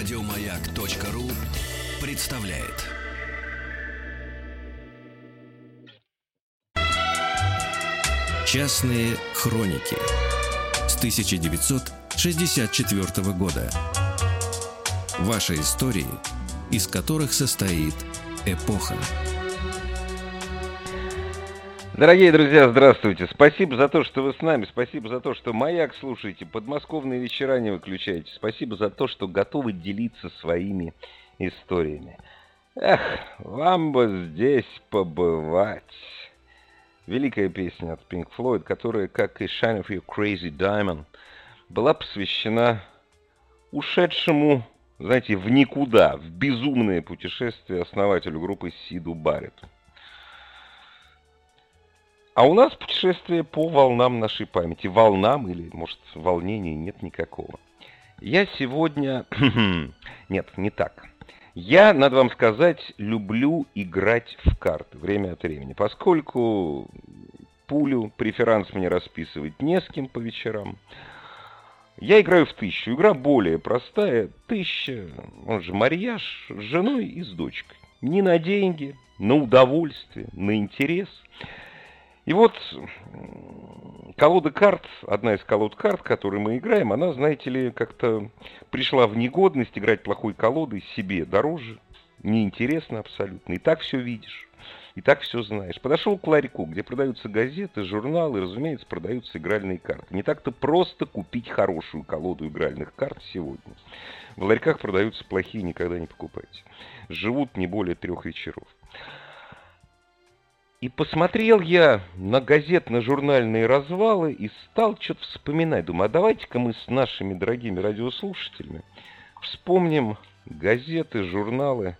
Радиомаяк.ру представляет. Частные хроники с 1964 года. Ваши истории, из которых состоит эпоха. Дорогие друзья, здравствуйте. Спасибо за то, что вы с нами. Спасибо за то, что «Маяк» слушаете, подмосковные вечера не выключаете. Спасибо за то, что готовы делиться своими историями. Эх, вам бы здесь побывать. Великая песня от Pink Floyd, которая, как и Shine of Your Crazy Diamond, была посвящена ушедшему, знаете, в никуда, в безумное путешествие основателю группы Сиду Барретту. А у нас путешествие по волнам нашей памяти. Волнам или, может, волнений нет никакого. Я сегодня... нет, не так. Я, надо вам сказать, люблю играть в карты время от времени, поскольку пулю, преферанс мне расписывать не с кем по вечерам. Я играю в тысячу. Игра более простая. Тысяча, он же марьяж с женой и с дочкой. Не на деньги, на удовольствие, на интерес – и вот колода карт, одна из колод карт, которые мы играем, она, знаете ли, как-то пришла в негодность играть плохой колодой себе дороже, неинтересно абсолютно. И так все видишь, и так все знаешь. Подошел к ларьку, где продаются газеты, журналы, разумеется, продаются игральные карты. Не так-то просто купить хорошую колоду игральных карт сегодня. В ларьках продаются плохие, никогда не покупайте. Живут не более трех вечеров. И посмотрел я на газетно-журнальные развалы и стал что-то вспоминать. Думаю, а давайте-ка мы с нашими дорогими радиослушателями вспомним газеты, журналы,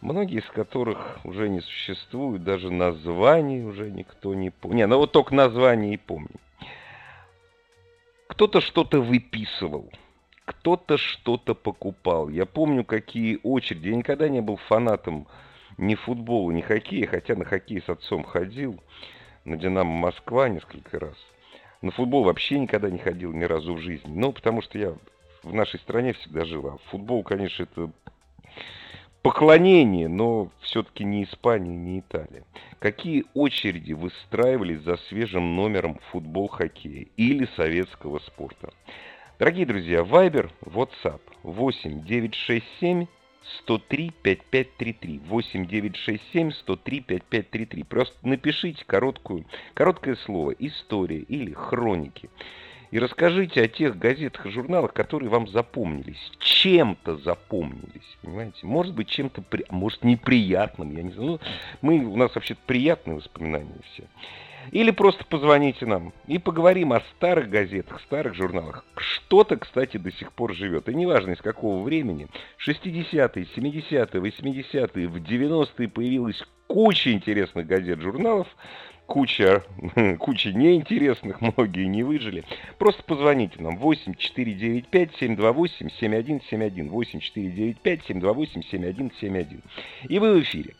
многие из которых уже не существуют, даже названий уже никто не помнит. Не, ну вот только название и помню. Кто-то что-то выписывал, кто-то что-то покупал. Я помню, какие очереди. Я никогда не был фанатом ни футбола, ни хоккея, хотя на хоккей с отцом ходил, на «Динамо Москва» несколько раз. На футбол вообще никогда не ходил ни разу в жизни. Ну, потому что я в нашей стране всегда жил. А футбол, конечно, это поклонение, но все-таки не Испания, не Италия. Какие очереди выстраивались за свежим номером футбол-хоккея или советского спорта? Дорогие друзья, Вайбер, WhatsApp 8 967 103 5533. 8967 103 5533. Просто напишите короткую, короткое слово «История» или «Хроники». И расскажите о тех газетах и журналах, которые вам запомнились. Чем-то запомнились, понимаете? Может быть, чем-то, при... может, неприятным, я не знаю. Ну, мы, у нас вообще приятные воспоминания все. Или просто позвоните нам и поговорим о старых газетах, старых журналах. Что-то, кстати, до сих пор живет. И неважно из какого времени. 60-е, 70-е, 80-е, в 90-е появилась куча интересных газет, журналов, куча, куча неинтересных, многие не выжили. Просто позвоните нам 8495-728-7171, 8495-728-7171. И вы в эфире.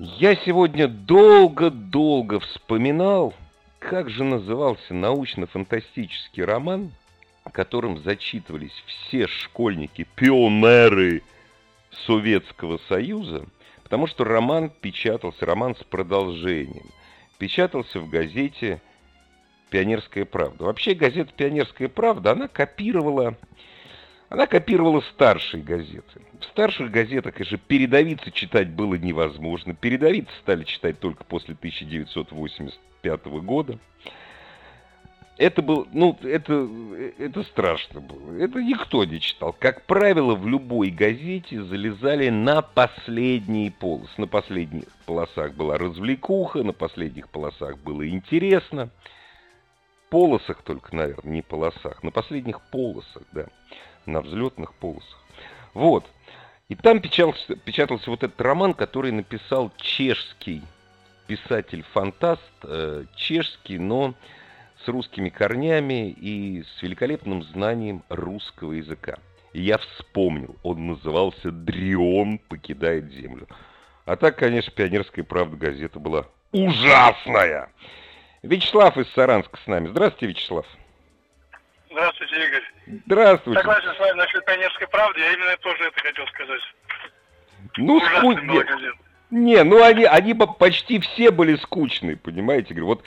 Я сегодня долго-долго вспоминал, как же назывался научно-фантастический роман, которым зачитывались все школьники-пионеры Советского Союза, потому что роман печатался, роман с продолжением, печатался в газете «Пионерская правда». Вообще газета «Пионерская правда», она копировала она копировала старшие газеты. В старших газетах, конечно, передовицы читать было невозможно. Передовицы стали читать только после 1985 года. Это был, ну, это, это страшно было. Это никто не читал. Как правило, в любой газете залезали на последние полосы. На последних полосах была развлекуха, на последних полосах было интересно. Полосах только, наверное, не полосах. На последних полосах, да на взлетных полосах. Вот. И там печатался, печатался вот этот роман, который написал чешский писатель-фантаст, э, чешский, но с русскими корнями и с великолепным знанием русского языка. И я вспомнил, он назывался «Дрион покидает землю». А так, конечно, «Пионерская правда» газета была ужасная. Вячеслав из Саранска с нами. Здравствуйте, Вячеслав. Здравствуйте, Игорь. Здравствуйте. Согласен с вами насчет пионерской правды, я именно тоже это хотел сказать. Ну, газета. Не, ну они, они по- почти все были скучные, понимаете? Говорю, вот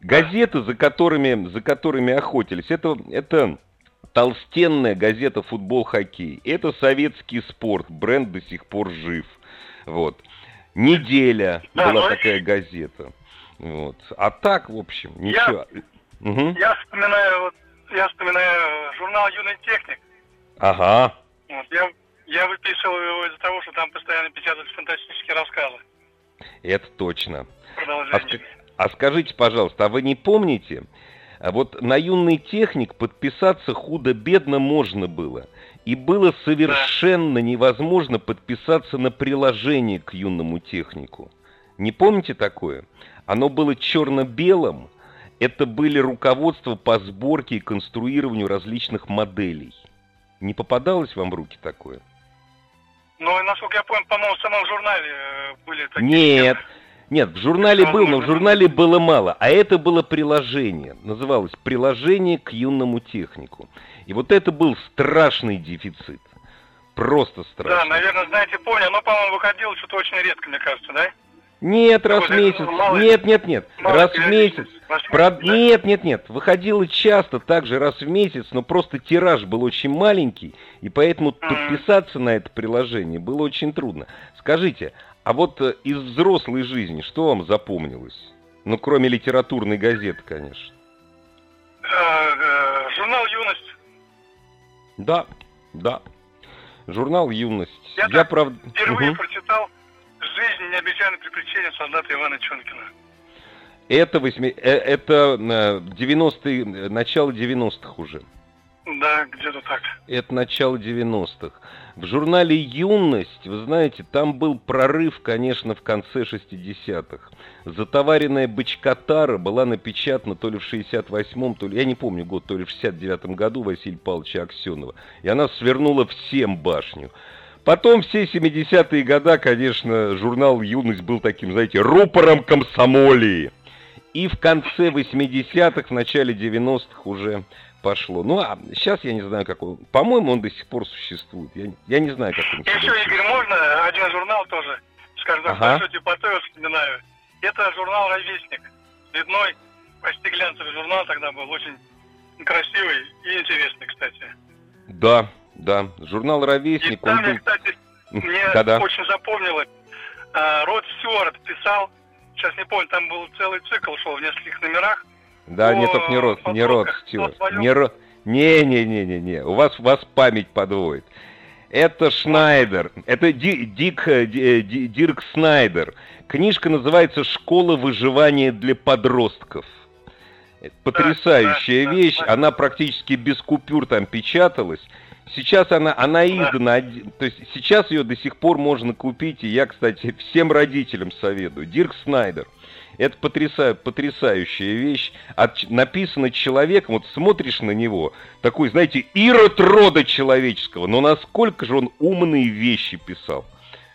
газеты, за которыми, за которыми охотились, это, это толстенная газета «Футбол, хоккей». Это советский спорт, бренд до сих пор жив. Вот. «Неделя» Да, была ну, такая газета. Вот. А так, в общем, ничего. Мгм. Я вспоминаю, вот, я вспоминаю журнал «Юный техник». Ага. Вот, я, я выписывал его из-за того, что там постоянно печатались фантастические рассказы. Это точно. А, а скажите, пожалуйста, а вы не помните, а вот на юный техник подписаться худо-бедно можно было. И было совершенно невозможно подписаться на приложение к юному технику. Не помните такое? Оно было черно-белым. Это были руководства по сборке и конструированию различных моделей. Не попадалось вам в руки такое? Ну, насколько я помню, по-моему, в самом журнале э, были такие... Нет, нет, в журнале Ну, был, но в журнале было мало. А это было приложение. Называлось «Приложение к юному технику». И вот это был страшный дефицит. Просто Да, страшный. наверное, знаете, помню. Оно, по-моему, выходило что-то очень редко, мне кажется, да? Нет, раз в месяц. Нет, нет, нет. Раз в месяц. В Про- да? Нет, нет, нет. Выходило часто, также раз в месяц, но просто тираж был очень маленький, и поэтому подписаться на это приложение было очень трудно. Скажите, а вот э, из взрослой жизни что вам запомнилось? Ну, кроме литературной газеты, конечно. Э, э, Журнал «Юность». Да, да. Журнал «Юность». Я Я, правда... Впервые Мгм. прочитал «Жизнь. Необычайное приключение солдата Ивана Чонкина». Это, восьми... э, это э, 90-е, э, начало 90-х уже. Да, где-то так. Это начало 90-х. В журнале «Юность», вы знаете, там был прорыв, конечно, в конце 60-х. Затоваренная бычкотара была напечатана то ли в 68-м, то ли, я не помню год, то ли в 69-м году Василия Павловича Аксенова. И она свернула всем башню. Потом все 70-е года, конечно, журнал «Юность» был таким, знаете, рупором комсомолии. И в конце 80-х, в начале 90-х уже пошло. Ну, а сейчас я не знаю, как он... По-моему, он до сих пор существует. Я, я не знаю, как он И еще, чувствует. Игорь, можно один журнал тоже, скажем так, Ага. большой типотой вспоминаю. Это журнал «Ровесник». Цветной, почти глянцевый журнал тогда был, очень красивый и интересный, кстати. Да, да. Журнал И «Ровесник», он там, я, был... кстати, мне очень запомнилось, а, Род Стюарт писал, сейчас не помню, там был целый цикл шел в нескольких номерах. Да, О, нет, только не Род, не Род подростках, Стюарт. Не Род... Не-не-не-не-не, у вас, у вас память подводит. Это Шнайдер, это Ди- Дик, э, Ди- э, Ди- Дирк Снайдер. Книжка называется «Школа выживания для подростков». Потрясающая да, да, вещь, да. она практически без купюр там печаталась. Сейчас она, она издана, то есть сейчас ее до сих пор можно купить, и я, кстати, всем родителям советую. Дирк Снайдер. Это потряса- потрясающая вещь. От, написано человеком, вот смотришь на него, такой, знаете, ирод рода человеческого, но насколько же он умные вещи писал,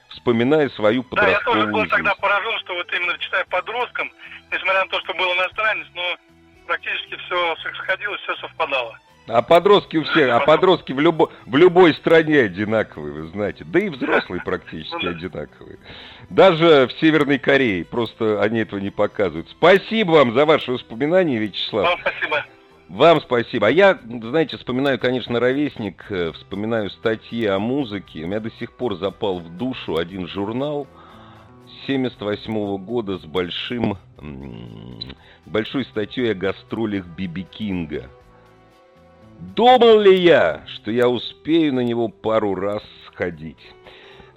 вспоминая свою Да, я тоже подростковую был жизнь. тогда поражен, что вот именно читая подросткам, несмотря на то, что был иностранец, но практически все сходилось, все совпадало. А подростки у всех, а подростки в, любо, в любой стране одинаковые, вы знаете. Да и взрослые практически Ну одинаковые. Даже в Северной Корее, просто они этого не показывают. Спасибо вам за ваши воспоминания, Вячеслав. Вам спасибо. Вам спасибо. А я, знаете, вспоминаю, конечно, ровесник, э, вспоминаю статьи о музыке. У меня до сих пор запал в душу один журнал 78 года с большим, большой статьей о гастролях Биби Кинга. Думал ли я, что я успею на него пару раз сходить?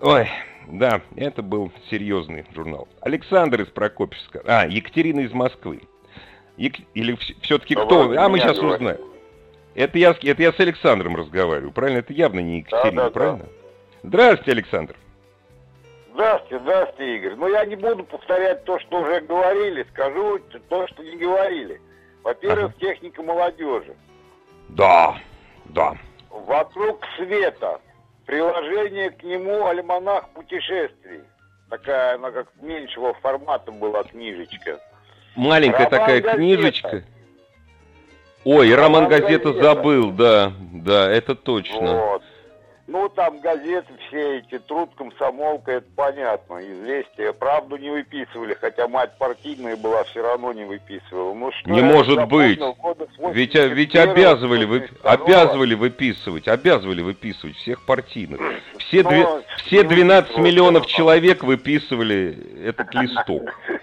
Ой, да, это был серьезный журнал. Александр из Прокопьевска. А, Екатерина из Москвы. Ек- Или все-таки Да кто? А, мы сейчас говорит. узнаем. Это я, с- это я с Александром разговариваю, правильно? Это явно не Екатерина, Да-да-да. правильно? Здравствуйте, Александр. Здравствуйте, здравствуйте, Игорь. Ну, я не буду повторять то, что уже говорили, скажу то, что не говорили. Во-первых, техника молодежи. Да, да. Вокруг света. Приложение к нему «Альманах путешествий». Такая, она как меньшего формата была книжечка. Маленькая Роман такая «Газета». книжечка. Ой, Роман Газета забыл, да, да, это точно. Вот. Ну, там газеты все эти, труд, комсомолка, это понятно, известия. Правду не выписывали, хотя мать партийная была, все равно не выписывала. Ну, что не может запомнил, быть. Ведь, а, ведь 81-го, обязывали, вы, 82-го. обязывали выписывать, обязывали выписывать всех партийных. Все, Но две- все не 12 выписывал миллионов человек выписывали этот листок.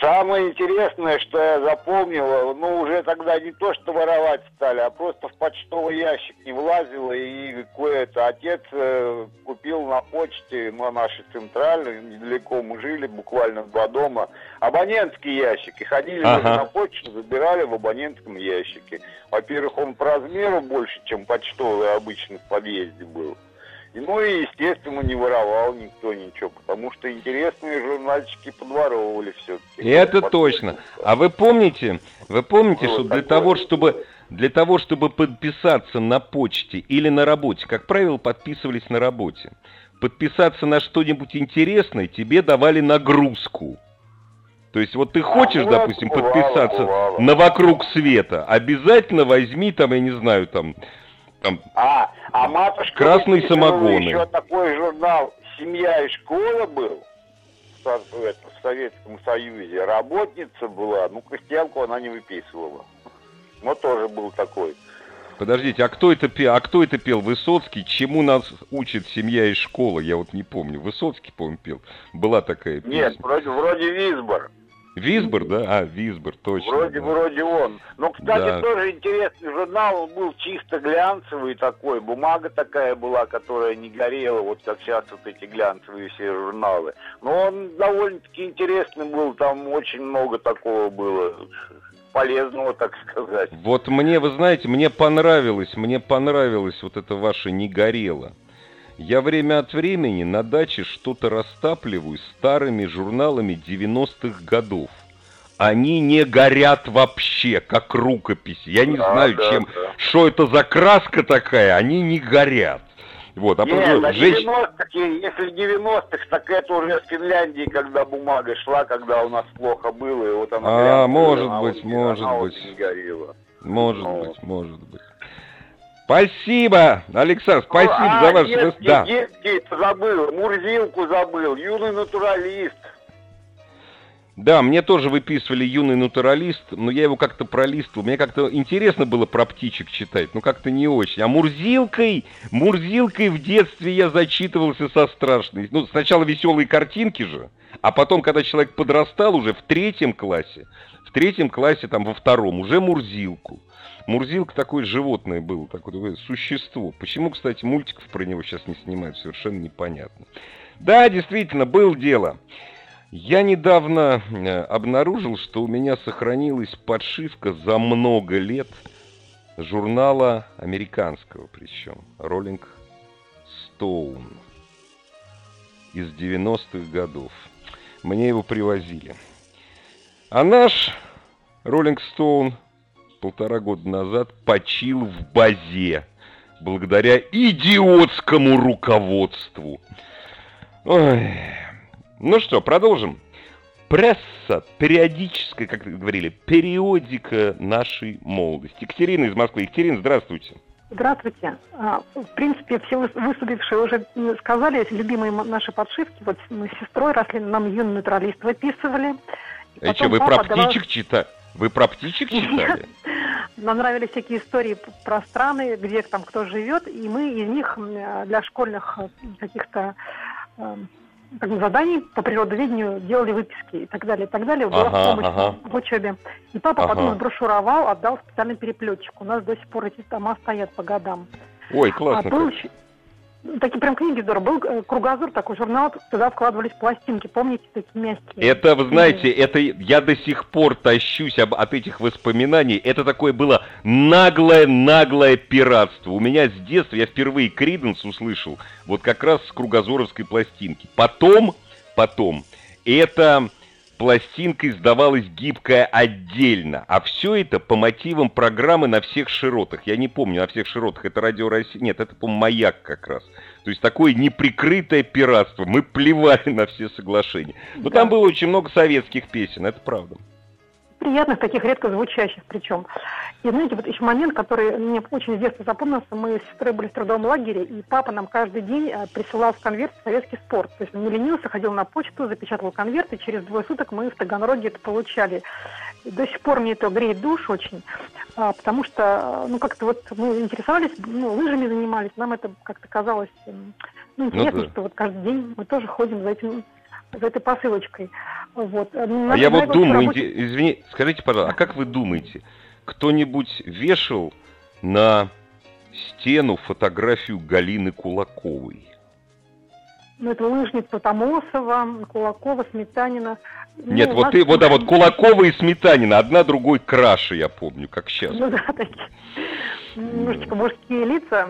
Самое интересное, что я запомнил, ну, уже тогда не то, что воровать стали, а просто в почтовый ящик не влазило, и кое-то отец э, купил на почте, на нашей центральной, недалеко мы жили, буквально два дома, абонентский ящик, и ходили Ага. на почту, забирали в абонентском ящике. Во-первых, он по размеру больше, чем почтовый обычно в подъезде был. Ну и, естественно, не воровал никто ничего, потому что интересные журнальчики подворовывали все-таки. И это точно. А вы помните, вы помните, Было что для такое. того, чтобы для того, чтобы подписаться на почте или на работе, как правило, подписывались на работе. Подписаться на что-нибудь интересное тебе давали нагрузку. То есть вот ты хочешь, ну, допустим, бывало, подписаться бывало. на вокруг света, обязательно возьми там, я не знаю, там, там А, а матушка Красные самогоны. Еще такой журнал «Семья и школа» был в, Советском Союзе. Работница была, ну, крестьянку она не выписывала. Но тоже был такой. Подождите, а кто это пел? А кто это пел? Высоцкий? Чему нас учит семья и школа? Я вот не помню. Высоцкий, по-моему, пел. Была такая песня. Нет, вроде, вроде Висбор. Висбор, да? А, Висбор, точно. Вроде, да. вроде он. Но, кстати, Да. тоже интересный журнал. Он был чисто глянцевый такой. Бумага такая была, которая не горела, вот как сейчас вот эти глянцевые все журналы. Но он довольно-таки интересный был. Там очень много такого было полезного, так сказать. Вот мне, вы знаете, мне понравилось, мне понравилось вот это ваше «не горело». Я время от времени на даче что-то растапливаю старыми журналами 90-х годов. Они не горят вообще, как рукопись. Я не Да, знаю, да, чем, да. что это за краска такая, они не горят. Вот, а Нет, просто а женщ- 90-х, если 90-х, так это уже с Финляндии, когда бумага шла, когда у нас плохо было, и вот она А, глянцевая, может она быть, вот не- может она вот быть. горела. Может Ну. быть, может быть. Спасибо, Александр, спасибо а, за ваш... детский, Да. детский забыл, Мурзилку забыл, юный натуралист. Да, мне тоже выписывали юный натуралист, но я его как-то пролистывал. Мне как-то интересно было про птичек читать, но как-то не очень. А Мурзилкой, Мурзилкой в детстве я зачитывался со страшной. Ну, сначала веселые картинки же, а потом, когда человек подрастал уже в третьем классе, в третьем классе, там во втором, уже Мурзилку. Мурзилка такое животное было, такое, существо. Почему, кстати, мультиков про него сейчас не снимают, совершенно непонятно. Да, действительно, было дело. Я недавно э, обнаружил, что у меня сохранилась подшивка за много лет журнала американского, причем Rolling Stone из 90-х годов. Мне его привозили. А наш Rolling Stone полтора года назад почил в базе благодаря идиотскому руководству. Ой. Ну что, продолжим. Пресса, периодическая, как говорили, периодика нашей молодости. Екатерина из Москвы. Екатерина, здравствуйте. Здравствуйте. А, В принципе, все выс- выступившие уже сказали, любимые наши подшивки. Вот мы с сестрой росли, нам юный натуралист выписывали. И А что, потом вы про давал- птичек читали? Вы про птичек читали? Нам нравились всякие истории про страны, где там кто живет, и мы из них м, для школьных э, каких-то э, как бы заданий по природоведению делали выписки и так далее, и так далее. Была Ага, помощь ага. в учебе. И папа Ага. потом сброшуровал, отдал специальный переплетчик. У нас до сих пор эти тома стоят по годам. Ой, А классно. был еще- ну, такие прям книги здорово. Был э, кругозор такой журнал, туда вкладывались пластинки, помните, такие мягкие. Это, вы знаете, это я до сих пор тащусь об, от этих воспоминаний. Это такое было наглое-наглое пиратство. У меня с детства, я впервые Криденс услышал, вот как раз с кругозоровской пластинки. Потом, потом, эта пластинка издавалась гибкая отдельно, а все это по мотивам программы на всех широтах. Я не помню, на всех широтах, это Радио Россия, нет, это, по Маяк как раз. То есть такое неприкрытое пиратство. Мы плевали на все соглашения. Но Да. там было очень много советских песен, это правда. Приятных, таких редко звучащих причем. И знаете, вот еще момент, который мне очень с детства запомнился, мы с сестрой были в трудовом лагере, и папа нам каждый день э, присылал в конверт советский спорт. То есть он не ленился, ходил на почту, запечатывал конверт, и через двое суток мы в Таганроге это получали. И до сих пор мне это греет душ очень, а, потому что, ну, как-то вот мы интересовались, ну, лыжами занимались, нам это как-то казалось, ну интересно, ну, да. что вот каждый день мы тоже ходим за этим за этой посылочкой. Вот. а я вот думаю, работе... извини, скажите, пожалуйста, а как вы думаете, кто-нибудь вешал на стену фотографию Галины Кулаковой? Ну, это лыжница Томосова, Кулакова, Сметанина. Нет, ну, вот ты, вот да, вот Кулакова и Сметанина, одна другой краше, я помню, как сейчас. Ну да, такие немножечко мужские лица.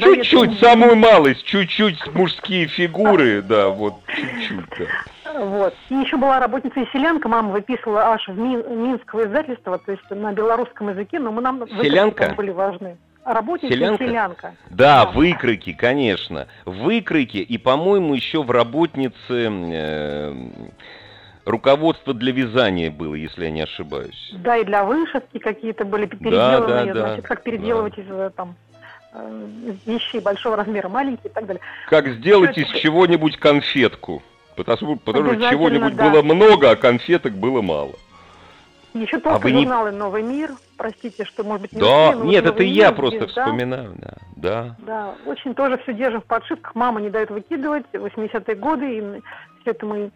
Чуть-чуть, самую малость, чуть-чуть мужские фигуры, да, вот чуть-чуть. Да. Вот. И еще была работница и селянка, мама выписывала аж в Минского издательства, то есть на белорусском языке, но мы нам селянка? были важны. Работница селянка? и селянка. Да, да, выкройки, конечно. Выкройки, и, по-моему, еще в работнице... Э, руководство для вязания было, если я не ошибаюсь. Да, и для вышивки какие-то были переделанные, да, да, значит, как переделывать да. из э, там э, вещей большого размера, маленькие и так далее. Как сделать Все из это... чего-нибудь конфетку. Потому, потому что чего-нибудь да. было много, а конфеток было мало. Еще только а журналы не... «Новый мир», простите, что, может быть, не Да, успели, нет, это я просто здесь, вспоминаю, да. да. Да, очень тоже все держим в подшивках, мама не дает выкидывать, 80-е годы, и все это мы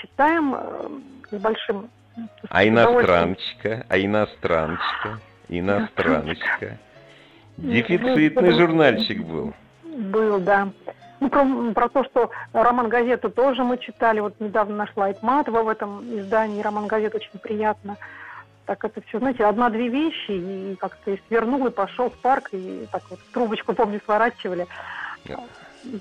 читаем э, с большим А иностраночка, а иностраночка, иностраночка. Дефицитный журнальчик был. Был, да. Ну, про, про то, что роман-газету тоже мы читали. Вот недавно нашла Айтматова в этом издании. Роман-газет очень приятно. Так это все, знаете, одна-две вещи, и как-то и свернул, и пошел в парк, и так вот трубочку, помню, сворачивали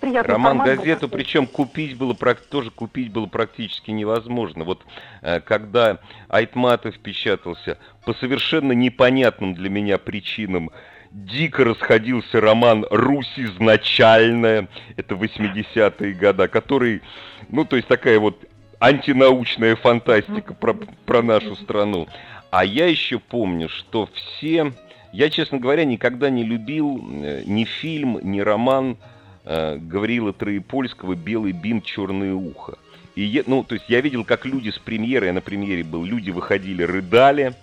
приятный Роман газету, был, причем купить было тоже купить было практически невозможно. Вот э, когда Айтматов печатался по совершенно непонятным для меня причинам, дико расходился роман «Русь изначальная», это 80-е годы, который, ну, то есть такая вот антинаучная фантастика про, про нашу страну. А я еще помню, что все... Я, честно говоря, никогда не любил э, ни фильм, ни роман Гавриила Троепольского «Белый бим, черное ухо». И я, ну, то есть я видел, как люди с премьеры, я на премьере был, люди выходили, рыдали,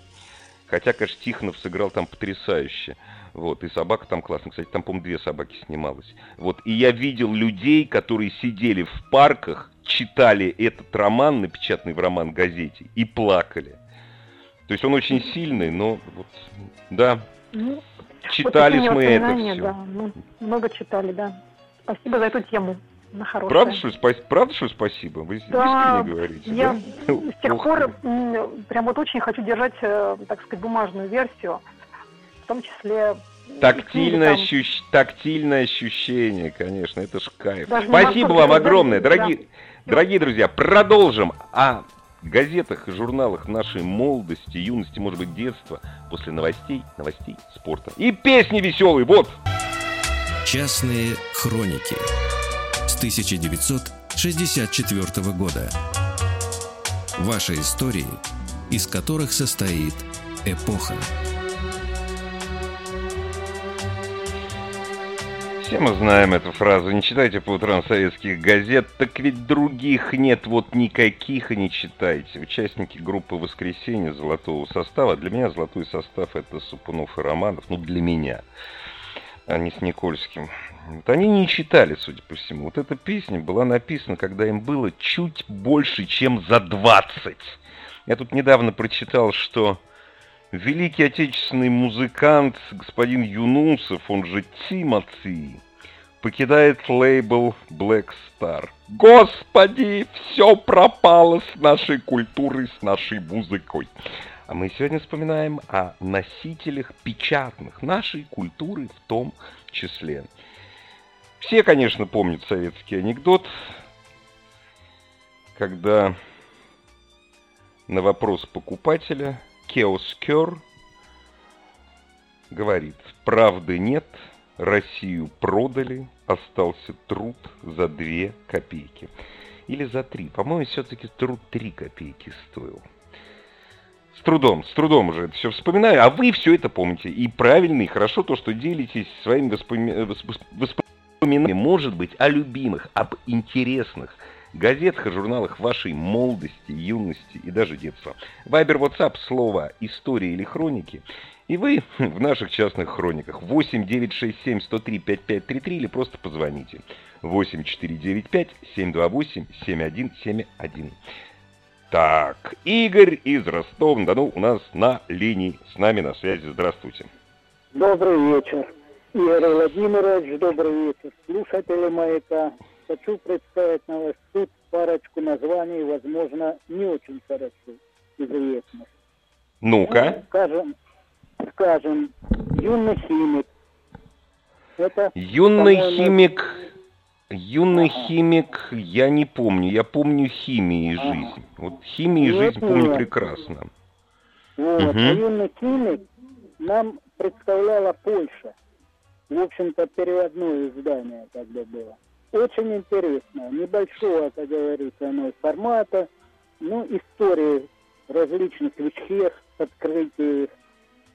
хотя, конечно, Тихонов сыграл там потрясающе. Вот, и собака там классная. Кстати, там, по-моему, две собаки снималось. Вот, и я видел людей, которые сидели в парках, читали этот роман, напечатанный в роман-газете, и плакали. То есть он очень сильный, но вот, да, ну, читали вот мы это все. Да, мы много читали, да. Спасибо за эту тему. На хорошее. Правда, что, спа- правда, что спасибо? Вы да, искренне говорите, я да? с тех пор прям вот очень хочу держать, э, так сказать, бумажную версию, в том числе Тактильное, там... ощущ... Тактильное ощущение, конечно, это ж кайф. Даже Спасибо вам огромное, дорогие, да. дорогие друзья. Продолжим о газетах и журналах нашей молодости, юности, может быть, детства, после новостей, новостей спорта. И песни веселые, вот! Частные хроники с 1964 года. Ваши истории, из которых состоит эпоха. Все мы знаем эту фразу. Не читайте по утрам советских газет, так ведь других нет, вот никаких и не читайте. Участники группы «Воскресенье» золотого состава. Для меня золотой состав это Супунов и Романов. Ну, для меня а не с Никольским. Вот они не читали, судя по всему. Вот эта песня была написана, когда им было чуть больше, чем за 20. Я тут недавно прочитал, что великий отечественный музыкант господин Юнусов, он же Тимати, покидает лейбл Black Star. Господи, все пропало с нашей культурой, с нашей музыкой. А мы сегодня вспоминаем о носителях печатных нашей культуры в том числе. Все, конечно, помнят советский анекдот, когда на вопрос покупателя Кеоскер говорит, правды нет, Россию продали, остался труд за две копейки. Или за три. По-моему, все-таки труд три копейки стоил. С трудом, с трудом уже это все вспоминаю, а вы все это помните. И правильно, и хорошо то, что делитесь своими воспоми... воспоминаниями, может быть, о любимых, об интересных газетах и журналах вашей молодости, юности и даже детства. Вайбер, WhatsApp, слово «История» или «Хроники». И вы в наших частных хрониках 8 967 103 5533 или просто позвоните 8 495 728 7171. Так, Игорь из Ростова-на-Дону у нас на линии. С нами на связи. Здравствуйте. Добрый вечер. Игорь Владимирович, добрый вечер. Слушатели «Маяка». Хочу представить на ваш суд парочку названий, возможно, не очень хорошо известных. Ну-ка. Ну, скажем, скажем, юный химик. Это, юный химик Юный химик, я не помню. Я помню химию и жизнь. Вот химию и жизнь помню прекрасно. Вот. Угу. А юный химик нам представляла Польша. В общем-то, переводное издание тогда было. Очень интересно. Небольшого, как говорится, оно формата. Ну, истории различных вещей, открытий,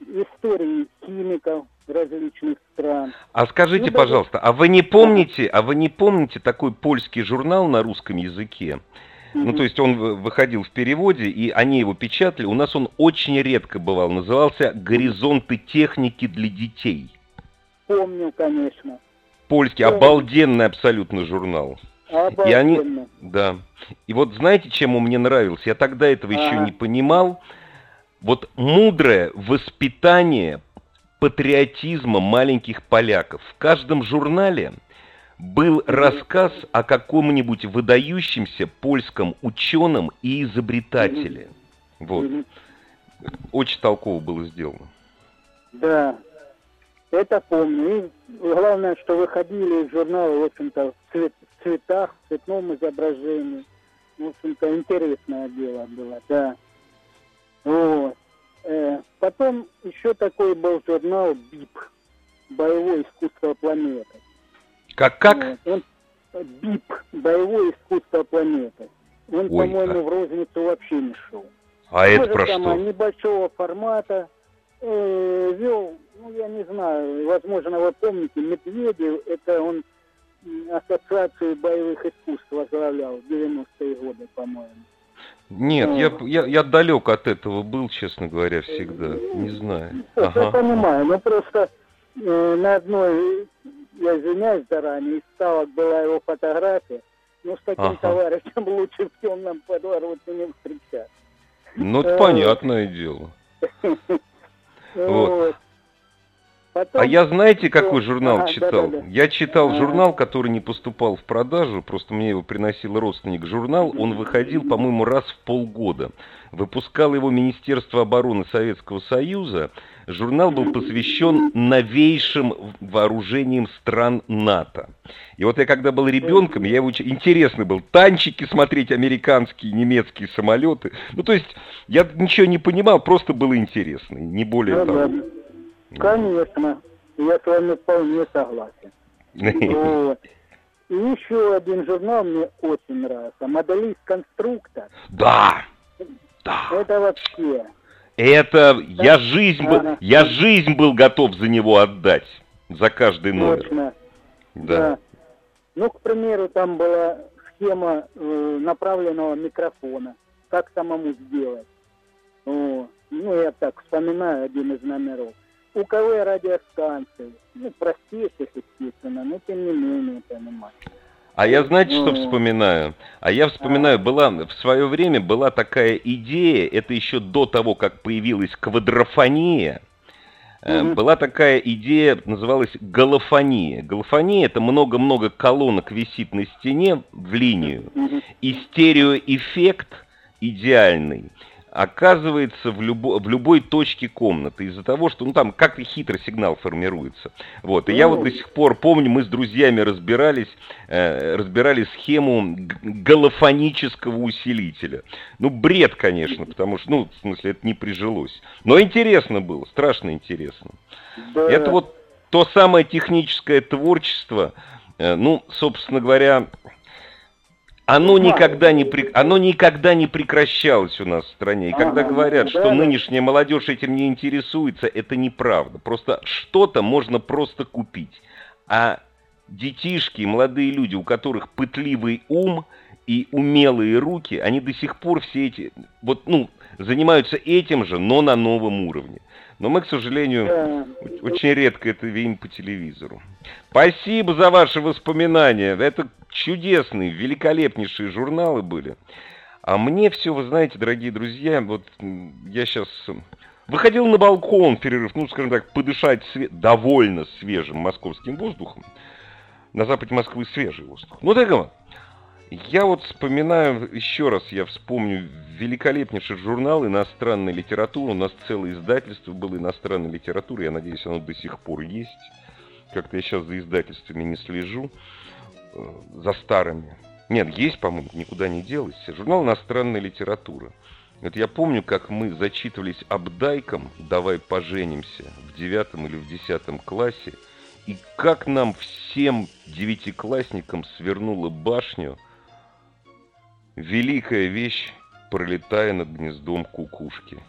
истории химиков, различных стран. А скажите, ну, пожалуйста, а вы не помните, а вы не помните такой польский журнал на русском языке? Ну, то есть он выходил в переводе, и они его печатали. У нас он очень редко бывал. Назывался «Горизонты техники для детей». Помню, конечно. Польский, Помню. обалденный абсолютно журнал. Обалденно. И они, да. И вот знаете, чем он мне нравился? Я тогда этого ага. еще не понимал. Вот мудрое воспитание патриотизма маленьких поляков. В каждом журнале был рассказ о каком-нибудь выдающемся польском ученом и изобретателе. Вот. Очень толково было сделано. Да, это помню. И главное, что выходили из журнала, в общем-то, в, цвет, в цветах, в цветном изображении. В общем-то, интересное дело было, да. Вот. Э, потом еще такой был журнал БИП, «Боевое искусство планеты». Как, как? Он, БИП, «Боевое искусство планеты». Он, по-моему, а... в розницу вообще не шел. А Тоже это про что? небольшого формата. Э, вел, ну, я не знаю, возможно, вы помните, Медведев, это он Ассоциацию боевых искусств возглавлял в 90-е годы, по-моему. Нет, я, я, я далек от этого был, честно говоря, всегда. Не знаю. Ага. Я понимаю, но просто э, на одной, я извиняюсь заранее, из ставок была его фотография. Ну, с таким ага. товарищем лучше в темном подворотне не встречать. Ну, это понятное дело. Вот. Потом... А я знаете, какой журнал ага, читал? Да, да, да. Я читал ага. журнал, который не поступал в продажу, просто мне его приносил родственник журнал. Он выходил, по-моему, раз в полгода. Выпускал его Министерство обороны Советского Союза. Журнал был посвящен новейшим вооружениям стран НАТО. И вот я когда был ребенком, я его интересно был танчики смотреть, американские, немецкие самолеты. Ну, то есть я ничего не понимал, просто было интересно, не более ну того. Конечно, я с вами вполне согласен. Вот. И еще один журнал мне очень нравится. Моделист-конструктор. Да, да. Это вообще. Это да. я жизнь был, я жизнь был готов за него отдать, за каждый номер. Точно. Да. да. Ну, к примеру, там была схема э, направленного микрофона. Как самому сделать. О, ну, я так вспоминаю один из номеров. УКВ радиостанции. Ну, простейших, естественно, но тем не менее, понимаете. А я знаете, что ну. вспоминаю? А я вспоминаю, была в свое время была такая идея, это еще до того, как появилась квадрофония, mm была такая идея, называлась голофония. Голофония это много-много колонок висит на стене в линию, и стереоэффект идеальный оказывается в, любо, в любой точке комнаты из-за того, что ну там как-то хитрый сигнал формируется. Вот. И я вот до сих пор помню, мы с друзьями разбирались, э, разбирали схему голофонического усилителя. Ну, бред, конечно, потому что, ну, в смысле, это не прижилось. Но интересно было, страшно интересно. Да. Это вот то самое техническое творчество, э, ну, собственно говоря, оно никогда не, оно никогда не прекращалось у нас в стране. И когда говорят, что нынешняя молодежь этим не интересуется, это неправда. Просто что-то можно просто купить. А детишки, молодые люди, у которых пытливый ум и умелые руки, они до сих пор все эти, вот, ну, занимаются этим же, но на новом уровне. Но мы, к сожалению, да. очень редко это видим по телевизору. Спасибо за ваши воспоминания. Это чудесные, великолепнейшие журналы были. А мне все, вы знаете, дорогие друзья, вот я сейчас выходил на балкон, перерыв, ну, скажем так, подышать све довольно свежим московским воздухом. На западе Москвы свежий воздух. Ну, так я вот вспоминаю, еще раз я вспомню великолепнейший журнал иностранной литературы. У нас целое издательство было иностранной литературы. Я надеюсь, оно до сих пор есть. Как-то я сейчас за издательствами не слежу. Э, за старыми. Нет, есть, по-моему, никуда не делось. Журнал иностранной литературы. Вот я помню, как мы зачитывались обдайком «Давай поженимся» в девятом или в десятом классе. И как нам всем девятиклассникам свернула башню – Великая вещь, пролетая над гнездом кукушки.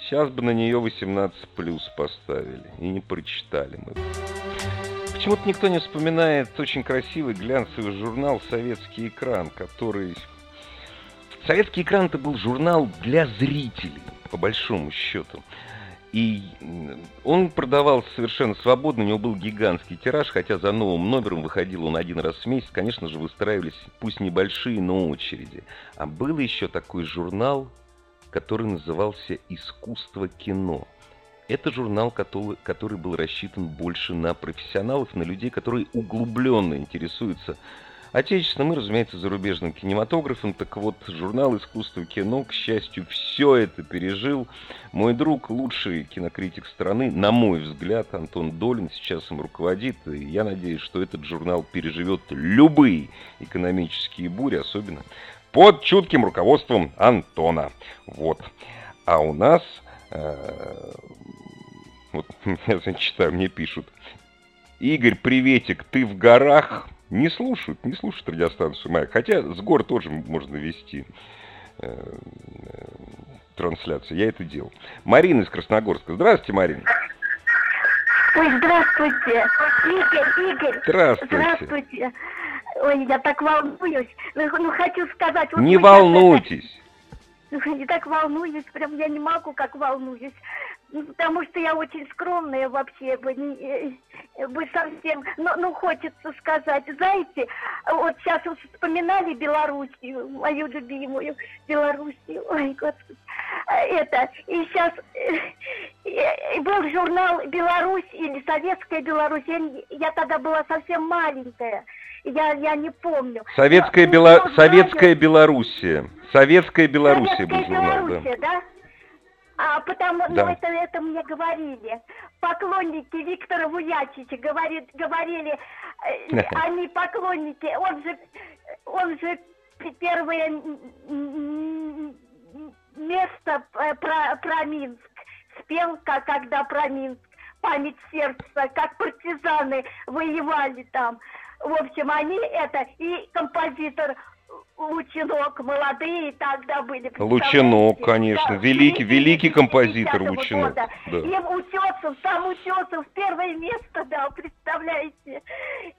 Сейчас бы на нее 18 плюс поставили, и не прочитали мы. Почему-то никто не вспоминает очень красивый глянцевый журнал «Советский экран», который... «Советский экран» это был журнал для зрителей, по большому счету. И он продавался совершенно свободно, у него был гигантский тираж, хотя за новым номером выходил он один раз в месяц. Конечно же, выстраивались, пусть небольшие, но очереди. А был еще такой журнал, который назывался «Искусство кино». Это журнал, который, был рассчитан больше на профессионалов, на людей, которые углубленно интересуются Отечественным и, разумеется, зарубежным кинематографом. Так вот, журнал «Искусство кино», к счастью, все это пережил. Мой друг, лучший кинокритик страны, на мой взгляд, Антон Долин, сейчас им руководит. И я надеюсь, что этот журнал переживет любые экономические бури, особенно под чутким руководством Антона. Вот. А у нас... Э, вот я читаю, мне пишут. Игорь, приветик, ты в горах? не слушают, не слушают радиостанцию «Маяк». Хотя с гор тоже можно вести э, э, трансляцию. Я это делал. Марина из Красногорска. Здравствуйте, Марина. Ой, здравствуйте. Игорь, Игорь. Здравствуйте. Здравствуйте. Ой, я так волнуюсь. Ну, ну хочу сказать... Вот не волнуйтесь. Это... Не так волнуюсь, прям я не могу, как волнуюсь. Ну, потому что я очень скромная вообще, бы, не, э, бы совсем, ну, ну, хочется сказать, знаете, вот сейчас вот вспоминали Белоруссию, мою любимую Белоруссию, ой, господи, это, и сейчас э, был журнал «Беларусь» или «Советская Беларусь», я, я тогда была совсем маленькая, я, я не помню. Советская. Советская Белоруссия. Советская Белоруссия Советская был журнал, Белоруссия, да? да? А потому, ну, да. ну это, это мне говорили. Поклонники Виктора Вуячича говорит, говорили, э, они поклонники, он же, он же первое место э, про, про Минск спел, как, когда про Минск, память сердца, как партизаны воевали там. В общем, они это, и композитор Лучинок, молодые тогда были. Лучинок, конечно, да, великий, великий композитор Лучинок. Да. И Утесов, сам Утесов первое место дал, представляете.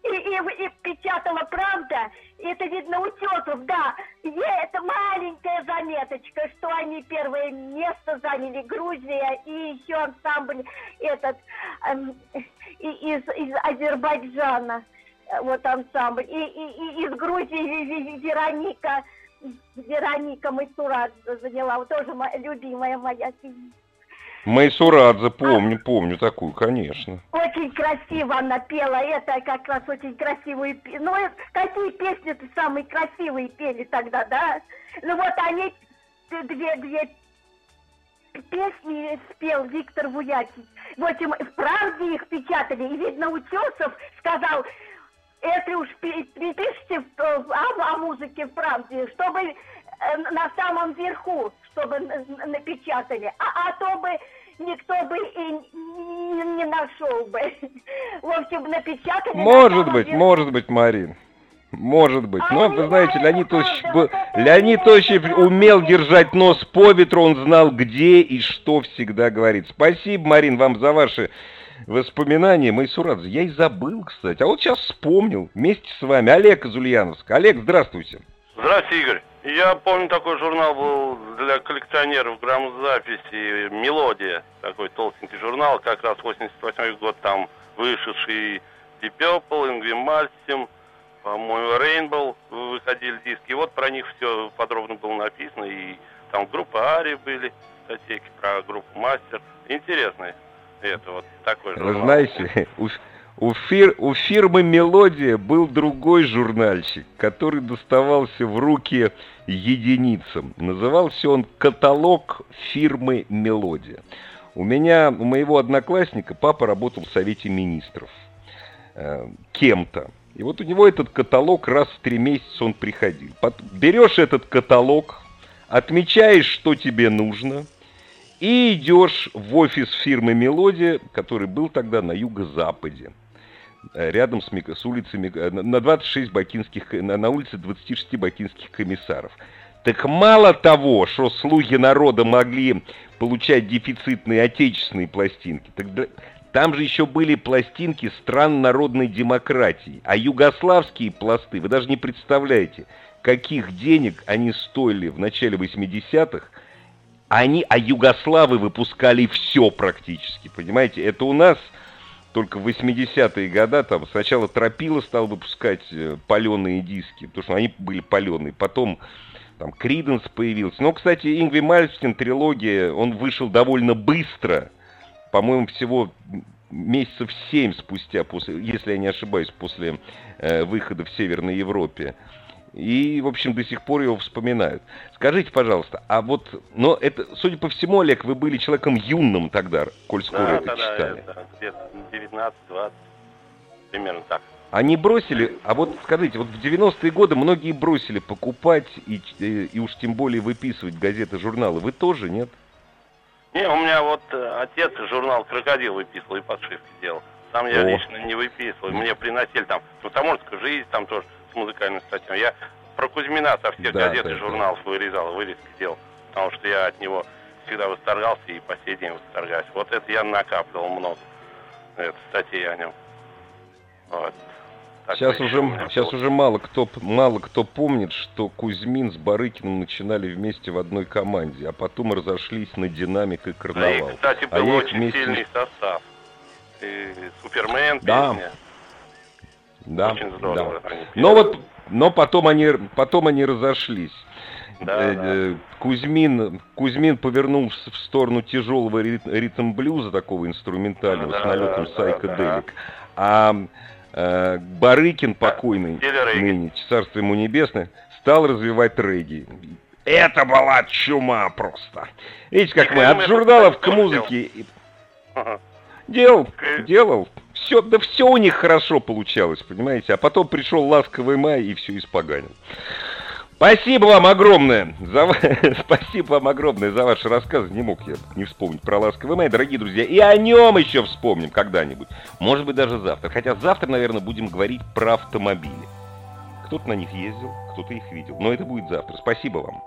И, и, и печатала «Правда», и это видно Утесов, да. И это маленькая заметочка, что они первое место заняли, Грузия и еще ансамбль этот э, из, из Азербайджана. Э, вот ансамбль. И, и, и из Грузии Вероника, Вероника Майсурадзе заняла, вот тоже моя, любимая моя певица. Майсурадзе, помню, а, помню такую, конечно. Очень красиво она пела, это как раз очень красивую Ну, какие песни-то самые красивые пели тогда, да? Ну вот они две, две песни спел Виктор Вуятич. В общем, в правде их печатали. И, видно, Утесов сказал, если уж пишите о, о музыке в правде, чтобы э, на самом верху, чтобы напечатали, а, а то бы никто бы и не, не нашел бы. В общем, напечатали. Может быть, верху. может быть, Марин. Может быть. Но, вы знаете, Леонид Ильич, был... Леонид Ильич умел держать нос по ветру, он знал, где и что всегда говорит. Спасибо, Марин, вам за ваши воспоминания. Мы Сурадзе. Я и забыл, кстати. А вот сейчас вспомнил. Вместе с вами. Олег из Ульяновска. Олег, здравствуйте. Здравствуйте, Игорь. Я помню, такой журнал был для коллекционеров грамзаписи «Мелодия». Такой толстенький журнал, как раз 88 год там вышедший Deep Purple, Ингви Мальстим, по-моему, Rainbow выходили диски. И вот про них все подробно было написано. И там группа Ари были, статейки про группу Мастер. Интересные. Это вот такой журнал. Знаете, у, фир, у фирмы «Мелодия» был другой журнальчик, который доставался в руки единицам. Назывался он «Каталог фирмы «Мелодия». У меня, у моего одноклассника папа работал в Совете Министров. Э, кем-то. И вот у него этот каталог раз в три месяца он приходил. Берешь этот каталог, отмечаешь, что тебе нужно – и идешь в офис фирмы «Мелодия», который был тогда на юго-западе э, рядом с, с улицами, э, на 26 бакинских, на, на улице 26 бакинских комиссаров. Так мало того, что слуги народа могли получать дефицитные отечественные пластинки, так там же еще были пластинки стран народной демократии, а югославские пласты, вы даже не представляете, каких денег они стоили в начале 80-х, они, а югославы выпускали все практически, понимаете? Это у нас только в 80-е годы, там сначала Тропила стал выпускать э, паленые диски, потому что они были паленые, потом там Криденс появился. Но, кстати, Ингви Мальстин, трилогия, он вышел довольно быстро, по-моему, всего месяцев семь спустя, после, если я не ошибаюсь, после э, выхода в Северной Европе. И, в общем, до сих пор его вспоминают. Скажите, пожалуйста, а вот, но это, судя по всему, Олег, вы были человеком юным тогда, коль скоро да, это да, читали. Да, где-то 19-20, примерно так. Они бросили, а вот скажите, вот в 90-е годы многие бросили покупать и, и, уж тем более выписывать газеты, журналы. Вы тоже, нет? Не, у меня вот э, отец журнал «Крокодил» выписывал и подшивки делал. Сам я О. лично не выписывал. Мне приносили там «Комсомольская жизнь», там тоже музыкальным статьям. Я про Кузьмина со всех да, газет и журналов вырезал, вырезки делал, потому что я от него всегда восторгался и по сей день восторгаюсь. Вот это я накапливал много, это статей о нем. Вот. сейчас уже, сейчас уже мало кто, мало кто помнит, что Кузьмин с Барыкиным начинали вместе в одной команде, а потом разошлись на динамик и карнавал. Да, и, кстати, был а очень вместе... сильный состав. И Супермен, да. песня. Да, Очень здорово. Да. Но вот, но потом они, потом они разошлись. Да, э, да. Э, Кузьмин, Кузьмин повернул в сторону тяжелого ритм-блюза, такого инструментального, да, с налетом да, сайкоделик. Да, да. А э, Барыкин, покойный, ныне, царство ему небесное, стал развивать регги. Это была чума просто. Видите, как И мы от журналов к музыке... Ага. Делал, делал. Все, да все у них хорошо получалось, понимаете? А потом пришел ласковый май и все испоганил. Спасибо вам огромное за спасибо вам огромное за ваши рассказы. Не мог я не вспомнить про ласковый май, дорогие друзья. И о нем еще вспомним когда-нибудь. Может быть, даже завтра. Хотя завтра, наверное, будем говорить про автомобили. Кто-то на них ездил, кто-то их видел. Но это будет завтра. Спасибо вам.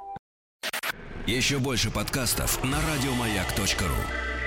Еще больше подкастов на радиомаяк.ру